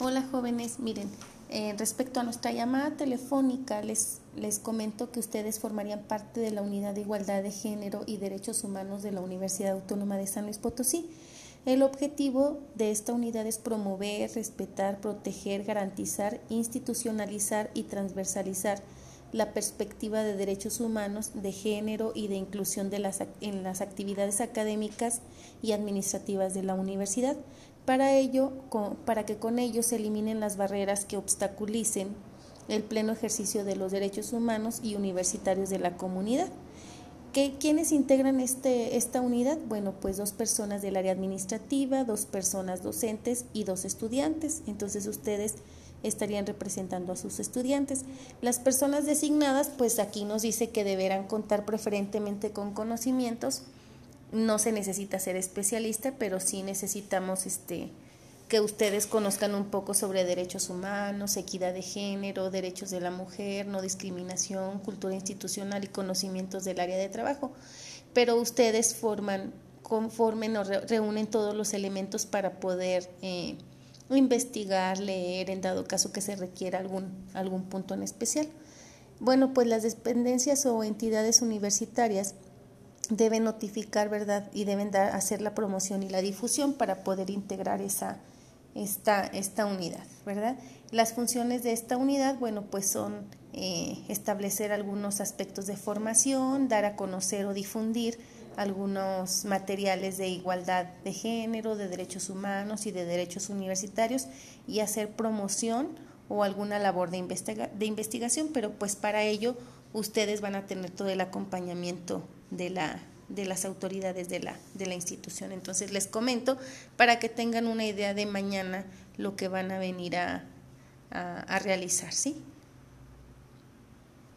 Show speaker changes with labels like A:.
A: Hola jóvenes, miren, eh, respecto a nuestra llamada telefónica, les, les comento que ustedes formarían parte de la Unidad de Igualdad de Género y Derechos Humanos de la Universidad Autónoma de San Luis Potosí. El objetivo de esta unidad es promover, respetar, proteger, garantizar, institucionalizar y transversalizar la perspectiva de derechos humanos, de género y de inclusión de las, en las actividades académicas y administrativas de la universidad, para ello, para que con ello se eliminen las barreras que obstaculicen el pleno ejercicio de los derechos humanos y universitarios de la comunidad. ¿Qué, ¿Quiénes integran este, esta unidad? Bueno, pues dos personas del área administrativa, dos personas docentes y dos estudiantes. Entonces ustedes estarían representando a sus estudiantes. Las personas designadas, pues aquí nos dice que deberán contar preferentemente con conocimientos no se necesita ser especialista, pero sí necesitamos este que ustedes conozcan un poco sobre derechos humanos, equidad de género, derechos de la mujer, no discriminación, cultura institucional y conocimientos del área de trabajo. Pero ustedes forman, conformen o reúnen todos los elementos para poder eh, investigar, leer, en dado caso que se requiera algún, algún punto en especial. Bueno, pues las dependencias o entidades universitarias deben notificar, ¿verdad? Y deben dar, hacer la promoción y la difusión para poder integrar esa, esta, esta unidad, ¿verdad? Las funciones de esta unidad, bueno, pues son eh, establecer algunos aspectos de formación, dar a conocer o difundir algunos materiales de igualdad de género, de derechos humanos y de derechos universitarios y hacer promoción o alguna labor de, de investigación, pero pues para ello ustedes van a tener todo el acompañamiento de, la, de las autoridades de la, de la institución. Entonces les comento para que tengan una idea de mañana lo que van a venir a, a, realizar, ¿sí?